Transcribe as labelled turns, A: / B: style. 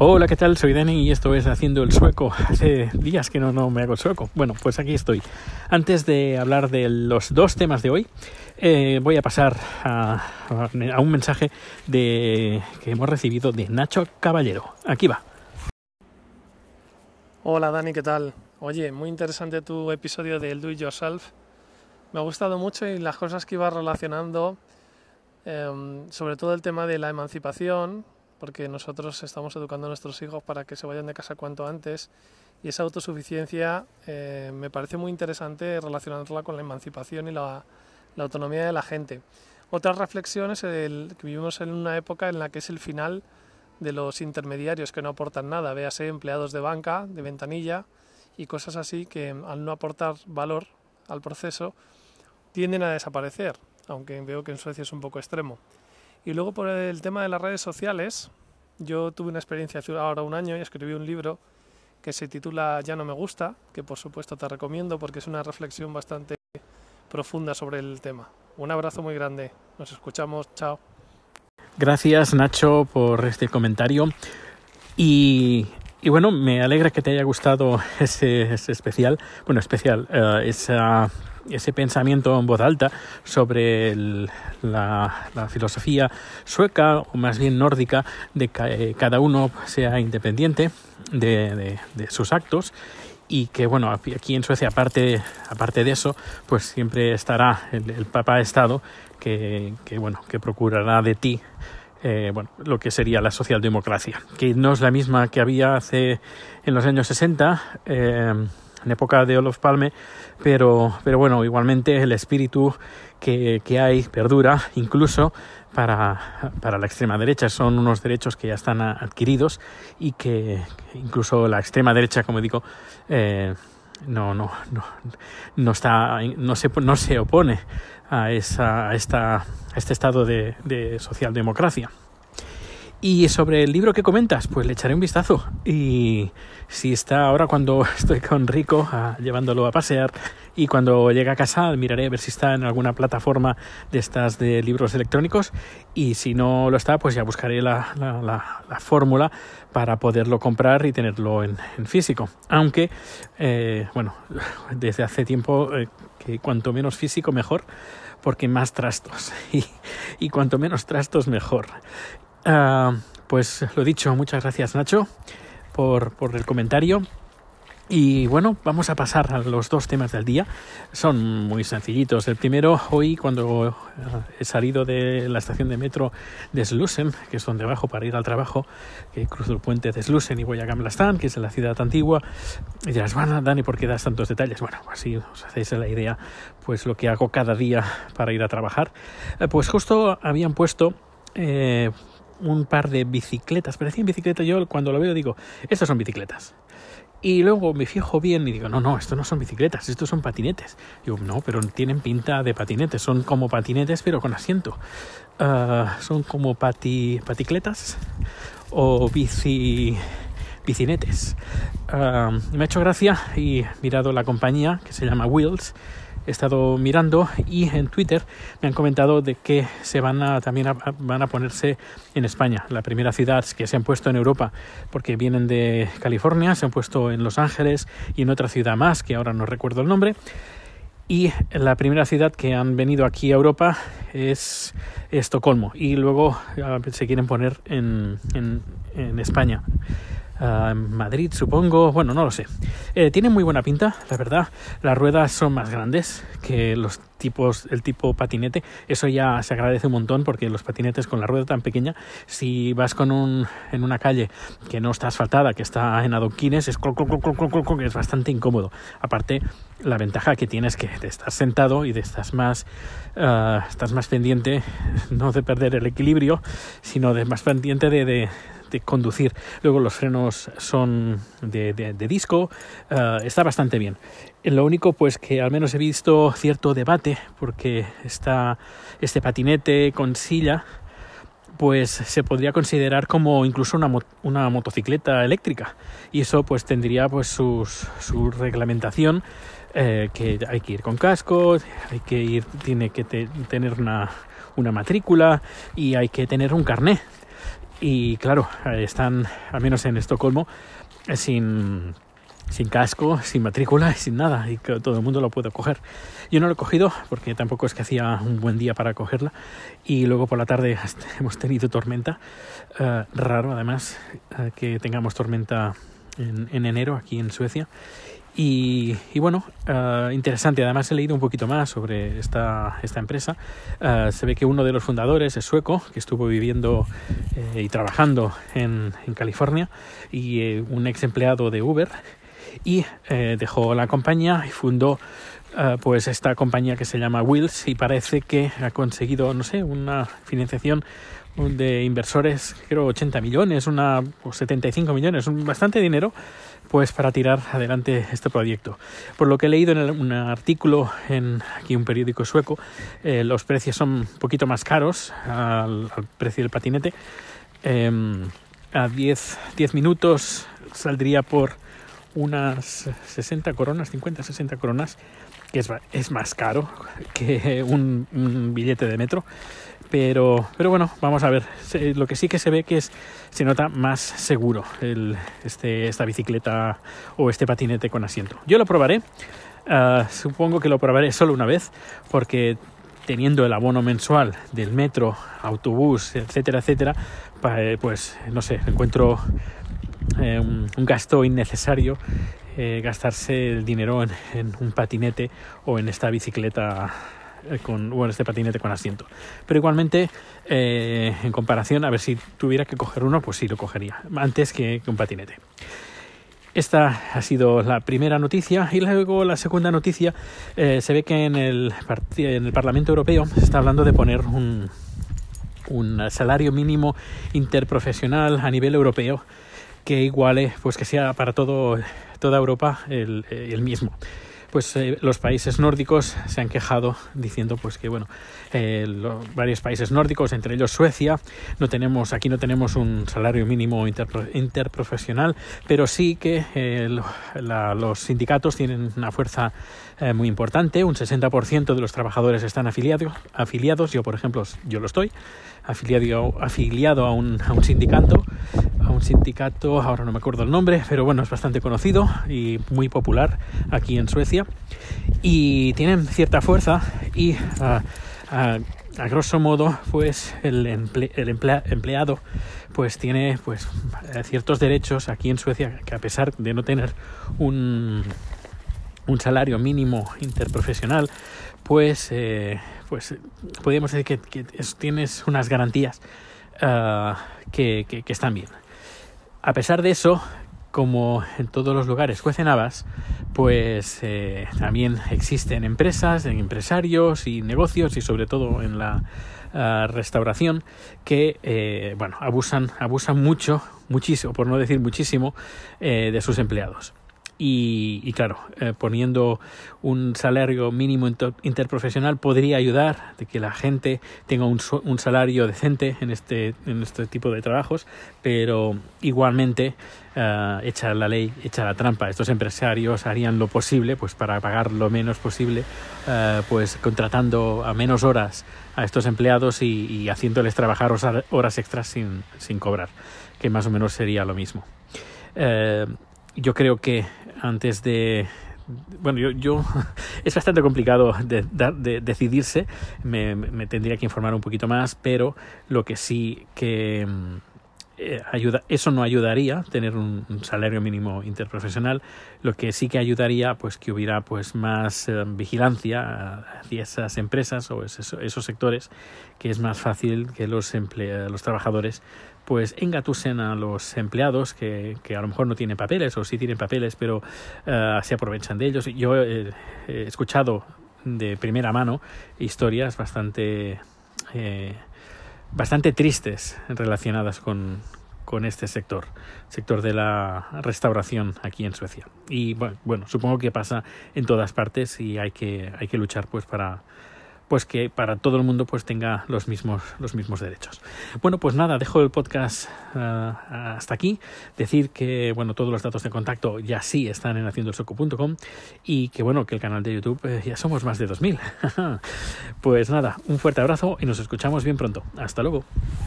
A: Hola, ¿qué tal? Soy Dani y esto es Haciendo el Sueco. Hace días que no, no me hago el sueco. Bueno, pues aquí estoy. Antes de hablar de los dos temas de hoy, eh, voy a pasar a, un mensaje que hemos recibido de Nacho Caballero. Aquí va.
B: Hola Dani, ¿qué tal? Oye, muy interesante tu episodio del Do It Yourself. Me ha gustado mucho y las cosas que ibas relacionando, eh, sobre todo el tema de la emancipación, porque nosotros estamos educando a nuestros hijos para que se vayan de casa cuanto antes y esa autosuficiencia eh, me parece muy interesante relacionarla con la emancipación y la, autonomía de la gente. Otra reflexión es que vivimos en una época en la que es el final de los intermediarios que no aportan nada, véase empleados de banca, de ventanilla y cosas así que al no aportar valor al proceso tienden a desaparecer, aunque veo que en Suecia es un poco extremo. Y luego por el tema de las redes sociales, yo tuve una experiencia hace ahora un año y escribí un libro que se titula Ya no me gusta, que por supuesto te recomiendo porque es una reflexión bastante profunda sobre el tema. Un abrazo muy grande. Nos escuchamos. Chao.
A: Gracias Nacho por este comentario. Y, y bueno, me alegra que te haya gustado ese, ese especial. Bueno, especial, uh, esa ese pensamiento en voz alta sobre el, la, la, filosofía sueca o más bien nórdica de que eh, cada uno sea independiente de, de, de, sus actos y que bueno aquí en Suecia aparte aparte de eso pues siempre estará el, el Papa Estado que, que bueno que procurará de ti eh, bueno, lo que sería la socialdemocracia, que no es la misma que había hace en los años 60, eh, en época de Olof Palme, pero, pero bueno, igualmente el espíritu que, que hay perdura incluso para, para, la extrema derecha. Son unos derechos que ya están adquiridos y que incluso la extrema derecha, como digo, eh, no, no, no, no, está, no, se, no se opone a, esa, a, esta, a este estado de, de socialdemocracia. Y sobre el libro que comentas, pues le echaré un vistazo. Y si está ahora cuando estoy con Rico a, llevándolo a pasear y cuando llegue a casa miraré a ver si está en alguna plataforma de estas de libros electrónicos y si no lo está, pues ya buscaré la, la, la, la fórmula para poderlo comprar y tenerlo en, físico. Aunque, eh, bueno, desde hace tiempo eh, que cuanto menos físico mejor porque más trastos y cuanto menos trastos mejor. Uh, pues lo dicho, muchas gracias Nacho por, el comentario. Y bueno, vamos a pasar a los dos temas del día. Son muy sencillitos. El primero, hoy cuando he salido de la estación de metro de Slusen, que es donde bajo para ir al trabajo, que cruzo el puente de Slusen y voy a Gamla Stan, que es la ciudad antigua, y dirás, bueno, Dani, ¿por qué das tantos detalles? Bueno, así os hacéis la idea, pues lo que hago cada día para ir a trabajar. Pues justo habían puesto... Eh, un par de bicicletas. Parecían bicicletas. Yo cuando lo veo digo, estas son bicicletas. Y luego me fijo bien y digo, no, no, esto no son bicicletas, estos son patinetes. Digo, no, pero tienen pinta de patinetes, son como patinetes pero con asiento. Uh, son como pati, paticletas o bici, bicinetes. Uh, me ha hecho gracia y mirado la compañía que se llama Wheels he estado mirando y en Twitter me han comentado de que se van a también a, van a ponerse en España. La primera ciudad que se han puesto en Europa porque vienen de California, se han puesto en Los Ángeles y en otra ciudad más que ahora no recuerdo el nombre. Y la primera ciudad que han venido aquí a Europa es Estocolmo y luego uh, se quieren poner en, en, en España uh, Madrid, supongo. Bueno, no lo sé. Eh, tiene muy buena pinta, la verdad. Las ruedas son más grandes que los tipos, el tipo patinete. Eso ya se agradece un montón porque los patinetes con la rueda tan pequeña, si vas con un, en una calle que no está asfaltada, que está en adoquines, es, es bastante incómodo. Aparte, la ventaja que tienes que de estar sentado y de estás más, uh, estás más pendiente, no de perder el equilibrio, sino de más pendiente de de conducir. Luego los frenos son de, disco, uh, está bastante bien. Lo único, pues que al menos he visto cierto debate, porque está este patinete con silla, pues se podría considerar como incluso una, una motocicleta eléctrica. Y eso pues tendría pues sus, su reglamentación. Eh, que hay que ir con casco, hay que ir, tiene que te, tener una, una matrícula y hay que tener un carné y claro, están, al menos en Estocolmo, sin, sin casco, sin matrícula y sin nada, y que todo el mundo lo puede coger. Yo no lo he cogido porque tampoco es que hacía un buen día para cogerla, y luego por la tarde hemos tenido tormenta, uh, raro además que tengamos tormenta en, en, enero aquí en Suecia. Y, bueno, uh, interesante. Además he leído un poquito más sobre esta, esta empresa. se ve que uno de los fundadores es sueco, que estuvo viviendo eh, y trabajando en, en California, y eh, un ex empleado de Uber y eh, dejó la compañía y fundó uh, pues esta compañía que se llama Wills y parece que ha conseguido no sé una financiación de inversores creo 80 millones una o 75 millones un bastante dinero pues para tirar adelante este proyecto por lo que he leído en el, un artículo en aquí un periódico sueco eh, los precios son un poquito más caros al, al precio del patinete eh, a 10, 10 minutos saldría por unas 60 coronas, 50, 60 coronas, que es, es más caro que un, un, billete de metro. Pero, pero bueno, vamos a ver. Lo que sí que se ve que es, se nota más seguro este, esta bicicleta o este patinete con asiento. Yo lo probaré. Uh, supongo que lo probaré solo una vez porque teniendo el abono mensual del metro, autobús, etcétera, etcétera, pues no sé, encuentro eh, un, gasto innecesario eh, gastarse el dinero en, en, un patinete o en esta bicicleta eh, con, o en este patinete con asiento. Pero igualmente, eh, en comparación, a ver si tuviera que coger uno, pues sí lo cogería, antes que, que un patinete. Esta ha sido la primera noticia y luego la segunda noticia eh, se ve que en el, en el Parlamento Europeo se está hablando de poner un, un salario mínimo interprofesional a nivel europeo que iguale, pues que sea para todo, toda Europa el, el mismo. Pues eh, los países nórdicos se han quejado diciendo pues que bueno, eh, varios países nórdicos, entre ellos Suecia, no tenemos, aquí no tenemos un salario mínimo interpro, interprofesional, pero sí que eh, la, los sindicatos tienen una fuerza eh, muy importante, un 60% de los trabajadores están afiliados, afiliados, yo por ejemplo, yo lo estoy, afiliado, afiliado a, un, a un sindicato, un sindicato, ahora no me acuerdo el nombre, pero bueno, es bastante conocido y muy popular aquí en Suecia. Y tienen cierta fuerza y uh, a, grosso modo pues el, emple, el emplea, empleado pues tiene pues ciertos derechos aquí en Suecia que a pesar de no tener un, un salario mínimo interprofesional pues eh, pues podríamos decir que, que es, tienes unas garantías uh, que están bien a pesar de eso como en todos los lugares cuecen habas, pues eh, también existen empresas, empresarios y negocios y sobre todo en la uh, restauración que eh, bueno abusan abusan mucho muchísimo por no decir muchísimo eh, de sus empleados y, claro, eh, poniendo un salario mínimo inter interprofesional podría ayudar de que la gente tenga un, un salario decente en este, en este tipo de trabajos, pero igualmente uh, echa la ley, echa la trampa. Estos empresarios harían lo posible pues para pagar lo menos posible, uh, pues contratando a menos horas a estos empleados y, y haciéndoles trabajar horas extras sin, sin cobrar, que más o menos sería lo mismo. Yo creo que antes de bueno, yo, yo es bastante complicado de, de, de decidirse, me, tendría que informar un poquito más, pero lo que sí que eh, ayuda, eso no ayudaría tener un, salario mínimo interprofesional, lo que sí que ayudaría pues que hubiera pues más eh, vigilancia hacia esas empresas o esos, esos sectores que es más fácil que los, emple los trabajadores pues engatusen a los empleados que, que, a lo mejor no tienen papeles o sí tienen papeles, pero uh, se aprovechan de ellos. Yo he, escuchado de primera mano historias bastante, eh, bastante tristes relacionadas con, con este sector, sector de la restauración aquí en Suecia. Y bueno, bueno, supongo que pasa en todas partes y hay que, hay que luchar pues para pues que para todo el mundo pues tenga los mismos los mismos derechos. Bueno, pues nada, dejo el podcast uh, hasta aquí. Decir que bueno, todos los datos de contacto ya sí están en haciendoelsoco.com y que bueno, que el canal de YouTube eh, ya somos más de 2000. pues nada, un fuerte abrazo y nos escuchamos bien pronto. Hasta luego.